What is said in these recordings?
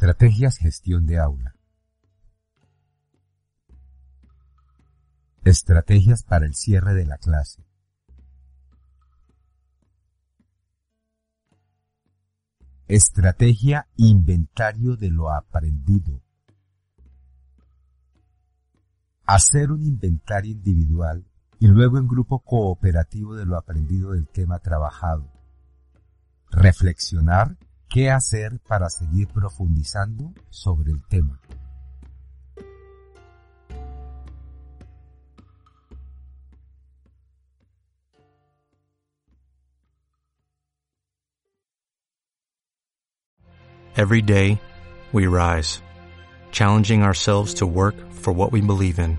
Estrategias gestión de aula. Estrategias para el cierre de la clase. Estrategia inventario de lo aprendido. Hacer un inventario individual y luego en grupo cooperativo de lo aprendido del tema trabajado. Reflexionar ¿Qué hacer para seguir profundizando sobre el tema? Every day, we rise, challenging ourselves to work for what we believe in.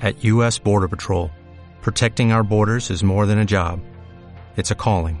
At U.S. Border Patrol, protecting our borders is more than a job. It's a calling